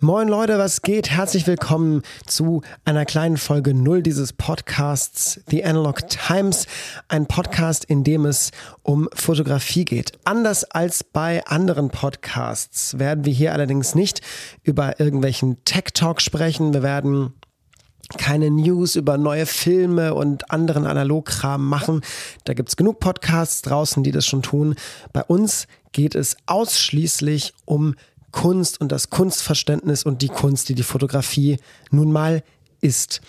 Moin Leute, was geht? Herzlich willkommen zu einer kleinen Folge Null dieses Podcasts The Analog Times. Ein Podcast, in dem es um Fotografie geht. Anders als bei anderen Podcasts werden wir hier allerdings nicht über irgendwelchen Tech Talk sprechen. Wir werden keine News über neue Filme und anderen Analogkram machen. Da gibt's genug Podcasts draußen, die das schon tun. Bei uns geht es ausschließlich um Kunst und das Kunstverständnis und die Kunst, die die Fotografie nun mal ist.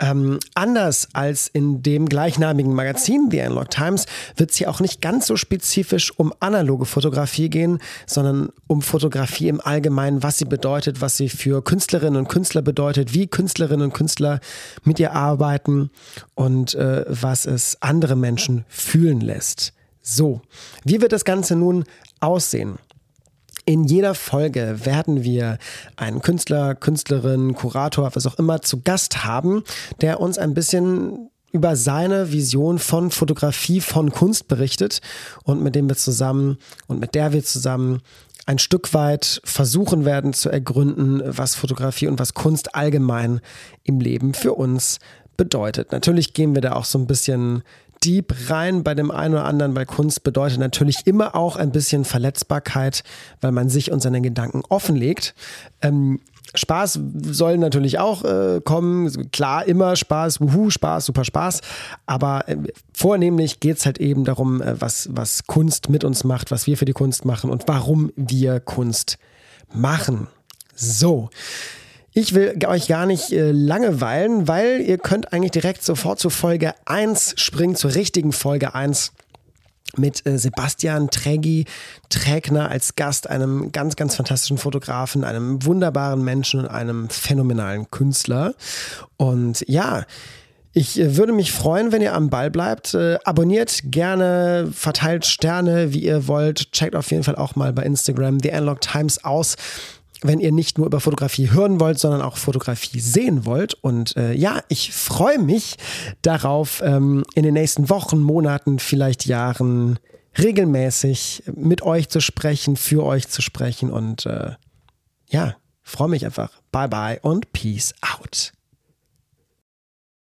Ähm, anders als in dem gleichnamigen Magazin The Analog Times wird es hier auch nicht ganz so spezifisch um analoge Fotografie gehen, sondern um Fotografie im Allgemeinen, was sie bedeutet, was sie für Künstlerinnen und Künstler bedeutet, wie Künstlerinnen und Künstler mit ihr arbeiten und äh, was es andere Menschen fühlen lässt. So, wie wird das Ganze nun aussehen? In jeder Folge werden wir einen Künstler, Künstlerin, Kurator, was auch immer zu Gast haben, der uns ein bisschen über seine Vision von Fotografie, von Kunst berichtet und mit dem wir zusammen und mit der wir zusammen ein Stück weit versuchen werden zu ergründen, was Fotografie und was Kunst allgemein im Leben für uns bedeutet. Natürlich gehen wir da auch so ein bisschen deep rein bei dem einen oder anderen, weil Kunst bedeutet natürlich immer auch ein bisschen Verletzbarkeit, weil man sich und seine Gedanken offenlegt. Ähm, Spaß soll natürlich auch äh, kommen. Klar, immer Spaß, wuhu, Spaß, super Spaß. Aber äh, vornehmlich geht es halt eben darum, äh, was, was Kunst mit uns macht, was wir für die Kunst machen und warum wir Kunst machen. So. Ich will euch gar nicht äh, langeweilen, weil ihr könnt eigentlich direkt sofort zu Folge 1 springen, zur richtigen Folge 1 mit äh, Sebastian Trägi, Trägner als Gast, einem ganz, ganz fantastischen Fotografen, einem wunderbaren Menschen und einem phänomenalen Künstler. Und ja, ich äh, würde mich freuen, wenn ihr am Ball bleibt. Abonniert gerne, verteilt Sterne, wie ihr wollt. Checkt auf jeden Fall auch mal bei Instagram The Analog Times aus wenn ihr nicht nur über Fotografie hören wollt, sondern auch Fotografie sehen wollt. Und äh, ja, ich freue mich darauf, ähm, in den nächsten Wochen, Monaten, vielleicht Jahren regelmäßig mit euch zu sprechen, für euch zu sprechen. Und äh, ja, freue mich einfach. Bye bye und peace out.